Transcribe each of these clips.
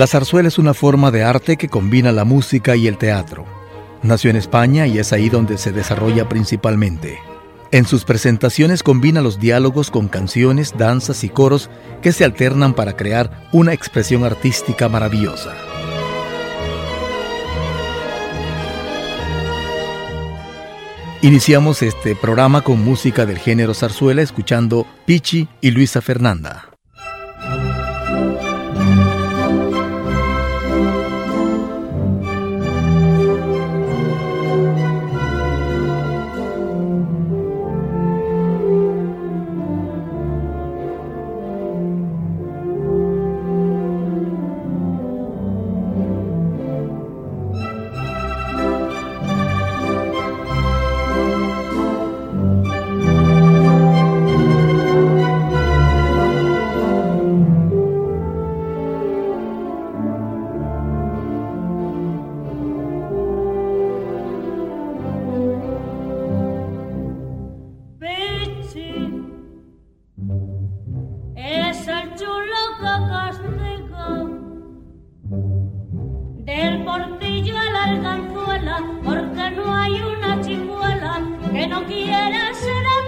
La zarzuela es una forma de arte que combina la música y el teatro. Nació en España y es ahí donde se desarrolla principalmente. En sus presentaciones combina los diálogos con canciones, danzas y coros que se alternan para crear una expresión artística maravillosa. Iniciamos este programa con música del género zarzuela escuchando Pichi y Luisa Fernanda. portillo a la alganzuela, porque no hay una chicuela que no quiera ser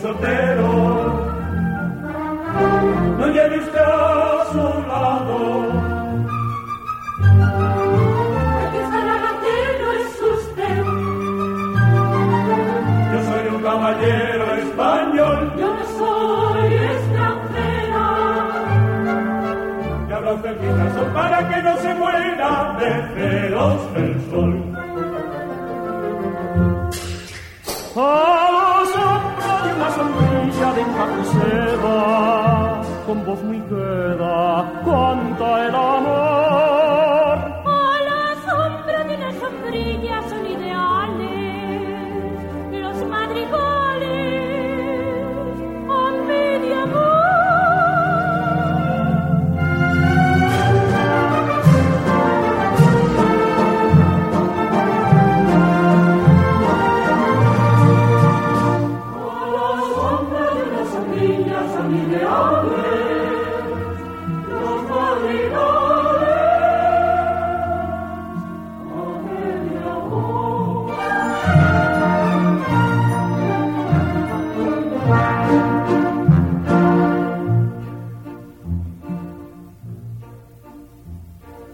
soltero, no lleve usted a su lado. El que está no es usted. Yo soy un caballero español. Yo no soy extranjera. Y habla usted quizás para que no se muera de celos del sol. Con voz muy queda, canta el amor.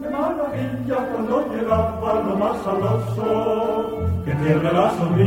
La maravilla cuando llega cuando más saloso! que tierra la sombra.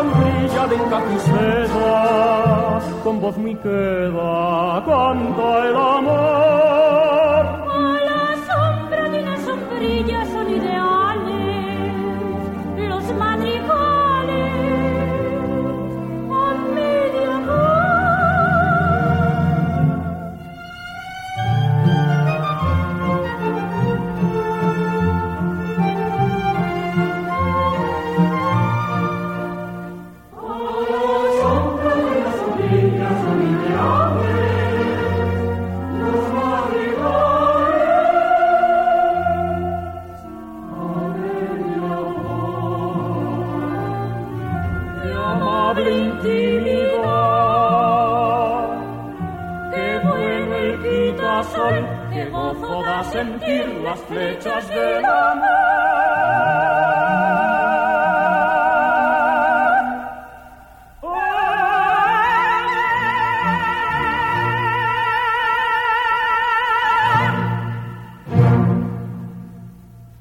sombrilla de encapuceda, con voz muy queda, canta el amor.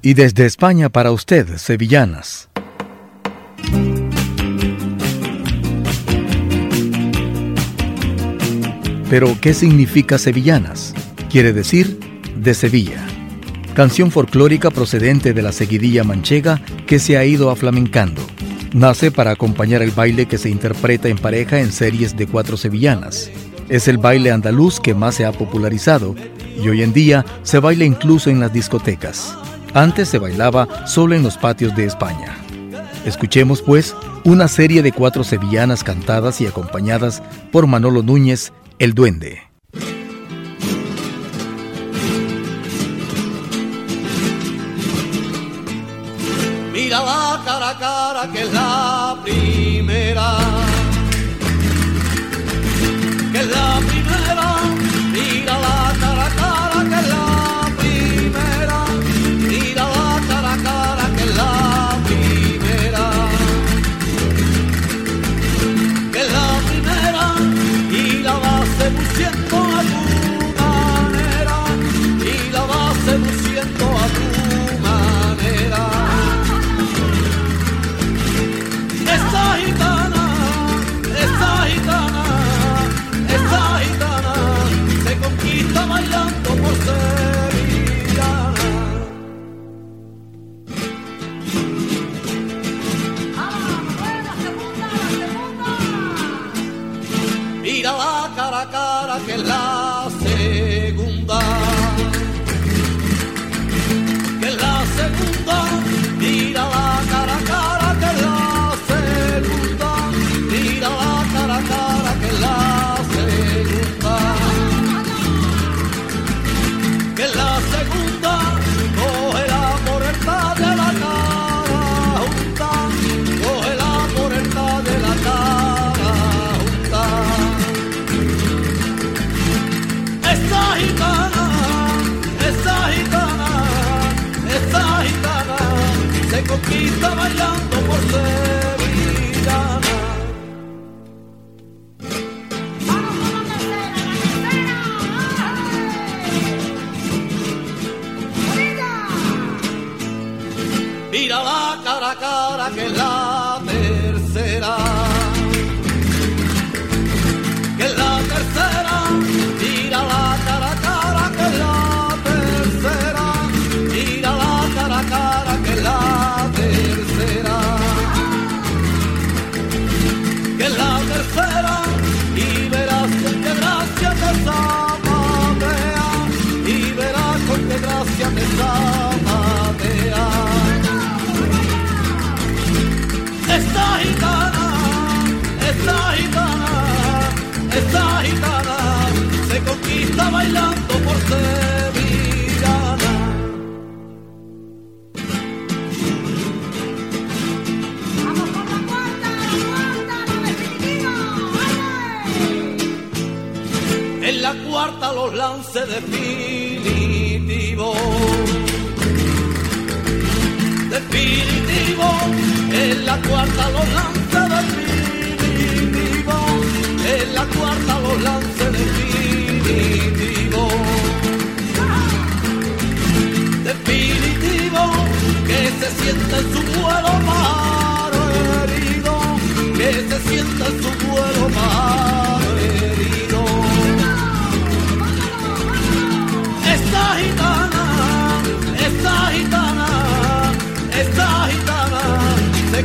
Y desde España para usted, sevillanas. Pero, ¿qué significa sevillanas? Quiere decir de Sevilla, canción folclórica procedente de la seguidilla manchega que se ha ido aflamencando. Nace para acompañar el baile que se interpreta en pareja en series de cuatro sevillanas. Es el baile andaluz que más se ha popularizado y hoy en día se baila incluso en las discotecas. Antes se bailaba solo en los patios de España. Escuchemos pues una serie de cuatro sevillanas cantadas y acompañadas por Manolo Núñez, el duende. Mira la cara a cara que es la primera. Que es la primera. Se conquista bailando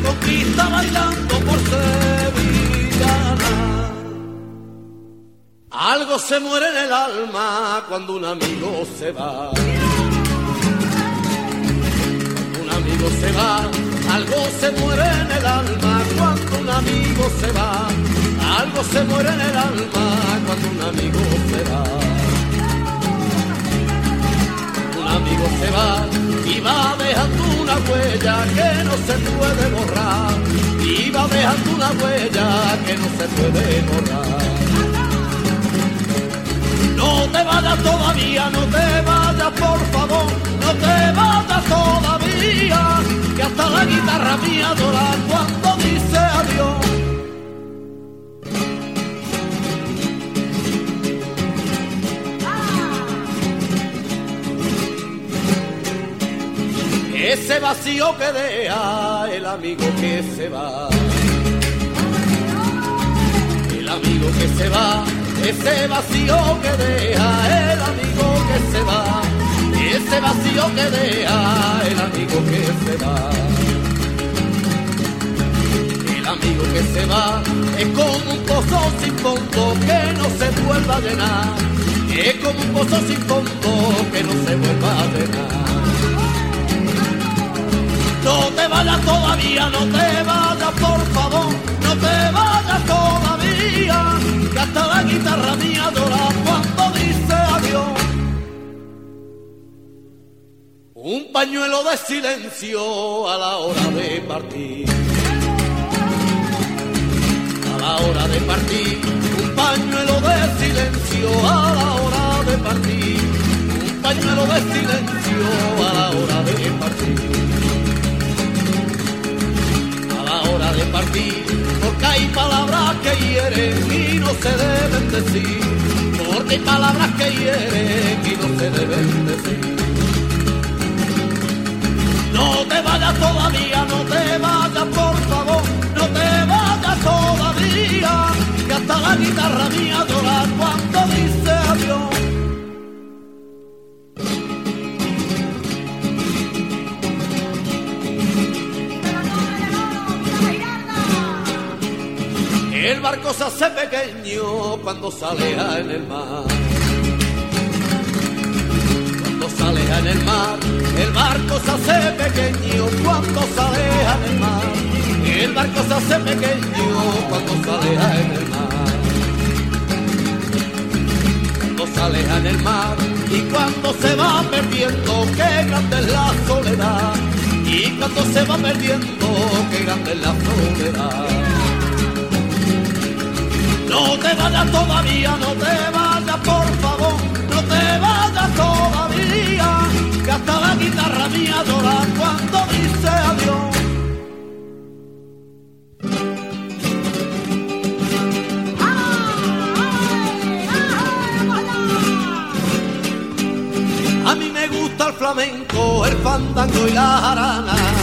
conquista bailando por sevillana. Algo se muere en el alma cuando un amigo se va. Cuando un amigo se va, algo se muere en el alma cuando un amigo se va. Algo se muere en el alma cuando un amigo se va amigo se va y va dejando una huella que no se puede borrar. Y va dejando una huella que no se puede borrar. No te vayas todavía, no te vayas por favor, no te vayas todavía, que hasta la guitarra mía adora cuando dice adiós. Ese vacío que deja el amigo que se va. El amigo que se va, ese vacío que deja el amigo que se va. Ese vacío que deja el amigo que se va. amigo que se va es como un pozo sin fondo que no se vuelva a llenar. Es como un pozo sin fondo que no se vuelva a llenar. No te vayas todavía, no te vayas por favor, no te vayas todavía, que hasta la guitarra mía llora cuando dice adiós. Un pañuelo de silencio a la hora de partir. A la hora de partir, un pañuelo de silencio a la hora de partir. Un pañuelo de silencio a la hora de partir. Porque hay palabras que hieren y no se deben decir. Porque hay palabras que hieren y no se deben decir. No te vayas todavía, no te vayas por favor, no te vayas todavía, que hasta la guitarra mía llora cuando barco se hace pequeño cuando sale en el mar. Cuando sale en el mar, el barco se hace pequeño cuando sale en el mar. El barco se hace pequeño cuando sale en el mar. Cuando sale en el mar y cuando se va perdiendo, qué grande es la soledad. Y cuando se va perdiendo, qué grande es la soledad. No te vayas todavía, no te vayas por favor, no te vayas todavía, que hasta la guitarra mía llora cuando dice adiós. A mí me gusta el flamenco, el fandango y la jarana.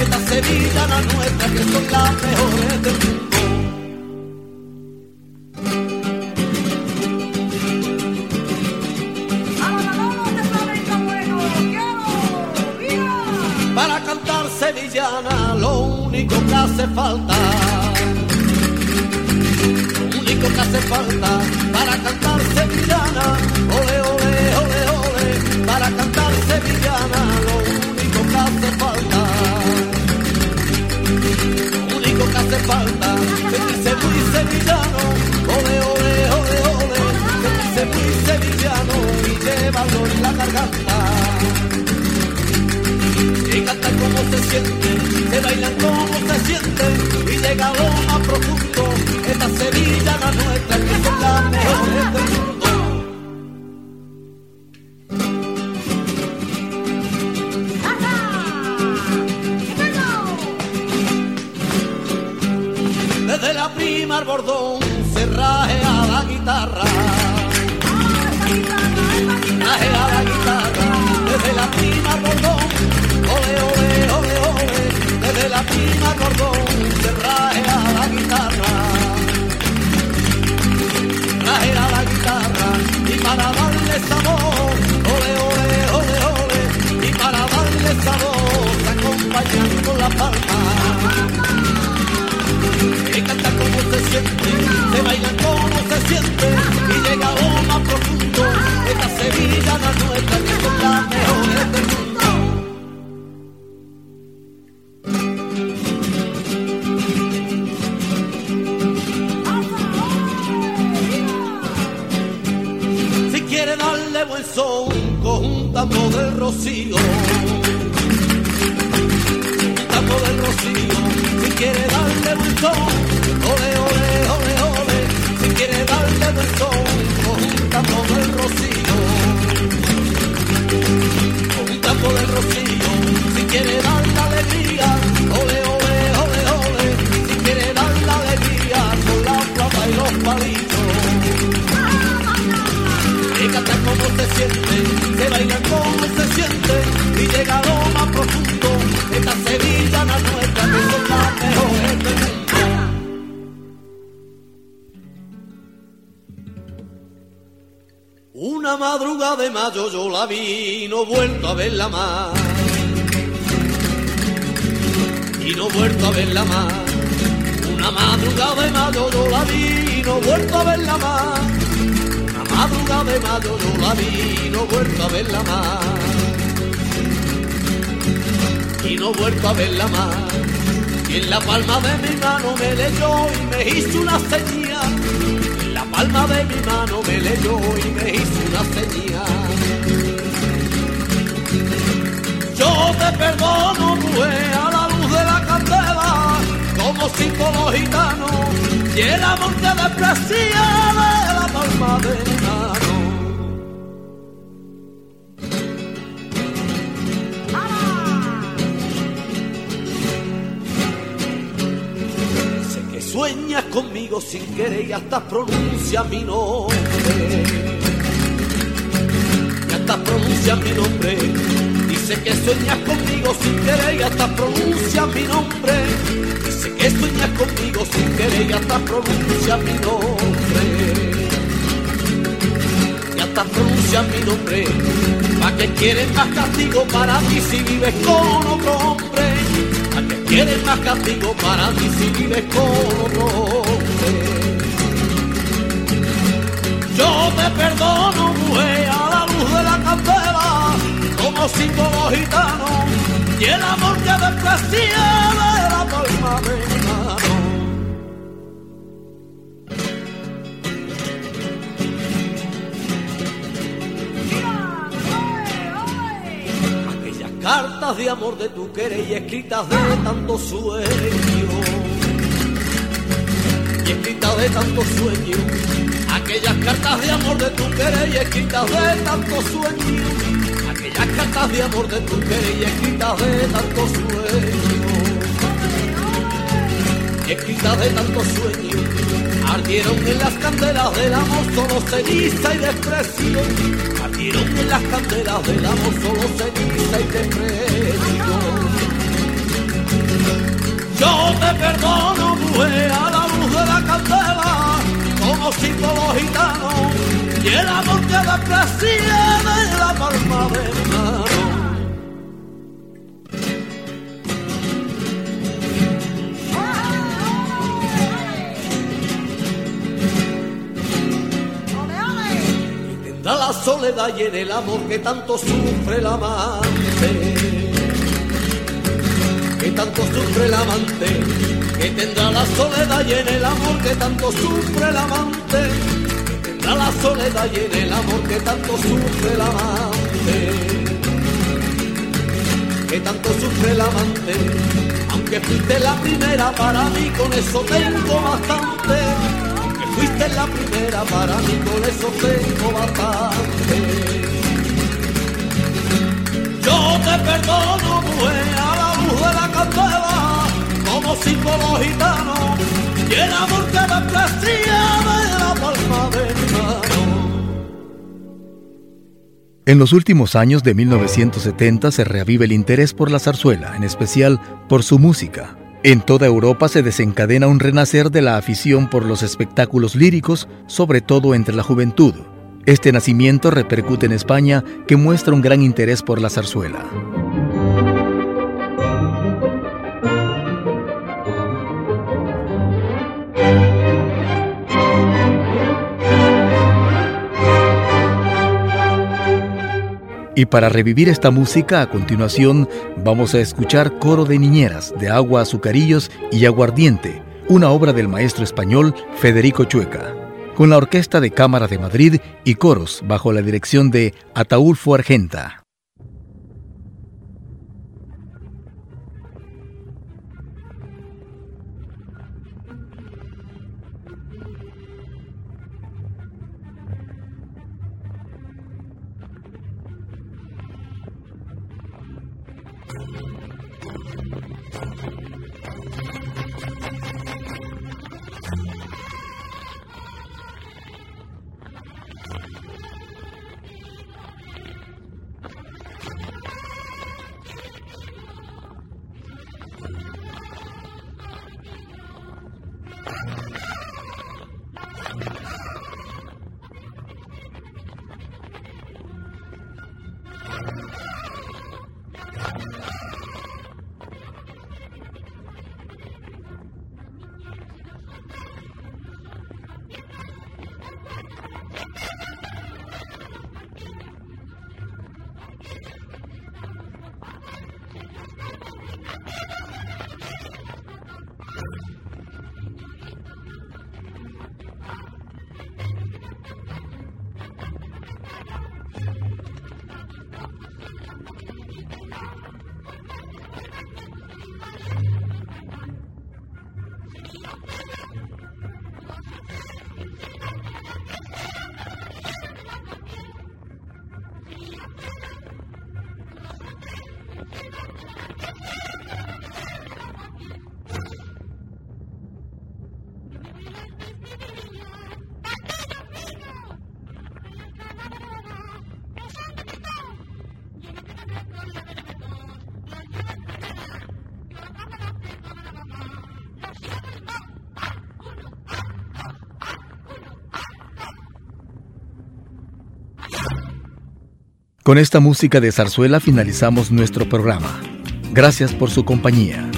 Esta sevillana nuestra que son las mejores del mundo. Para darle sabor, rocío. Un tambo del rocío. Si quiere darle buen ole, ole, ole, ole. Si quiere darle buen con un tambo del rocío. Un tambo del rocío. Si quiere darle Una madrugada de mayo yo la vi, no vuelto a verla más. Y no vuelto a verla más. Una madrugada de mayo yo la vi, no vuelto a verla más. Una madrugada de mayo yo la vi, no vuelto a verla más. Y no vuelto a verla más. Y en la palma de mi mano me leyó y me hizo una señal. Palma de mi mano me leyó y me hizo una señal. Yo te perdono, mujer, a la luz de la candela, como símbolo gitano, y el amor te desprecia de la palma de. Conmigo sin querer y hasta pronuncia mi nombre. Y hasta pronuncia mi nombre. Dice que sueñas conmigo sin querer y hasta pronuncia mi nombre. Dice que sueñas conmigo sin querer y hasta pronuncia mi nombre. Y hasta pronuncia mi nombre. ¿Para que quieres más castigo para ti si vives con otro hombre? ¿Para que quieres más castigo para si con otro hombre? Yo te perdono, mujer, a la luz de la candela, como símbolo gitano, y el amor que desprecia amor de tu querer y escritas de tanto sueño. Y escritas de tanto sueño. Aquellas cartas de amor de tu querer y escritas de tanto sueño. Aquellas cartas de amor de tu querer y escritas de tanto sueño. Y escritas de tanto sueño. Ardieron en las candelas del amor solo ceniza y desprecio. Ardieron en las candelas del amor solo ceniza y desprecio. Te perdono, mujer, a la luz de la candela, como símbolo gitano, y el amor que desprecia de la palma de mano. La soledad y en el amor que tanto sufre el amante que tanto sufre el amante, que tendrá la soledad y en el amor que tanto sufre el amante, que tendrá la soledad y en el amor que tanto sufre el amante, que tanto sufre el amante, aunque fuiste la primera para mí, con eso tengo bastante, aunque fuiste la primera para mí, con eso tengo bastante. Yo te perdono, mujer, En los últimos años de 1970 se reaviva el interés por la zarzuela, en especial por su música. En toda Europa se desencadena un renacer de la afición por los espectáculos líricos, sobre todo entre la juventud. Este nacimiento repercute en España, que muestra un gran interés por la zarzuela. Y para revivir esta música, a continuación vamos a escuchar Coro de Niñeras de Agua, Azucarillos y Aguardiente, una obra del maestro español Federico Chueca, con la Orquesta de Cámara de Madrid y coros bajo la dirección de Ataulfo Argenta. Thank you. Con esta música de zarzuela finalizamos nuestro programa. Gracias por su compañía.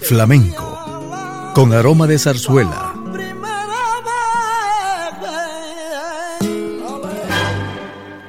Flamenco, con aroma de zarzuela.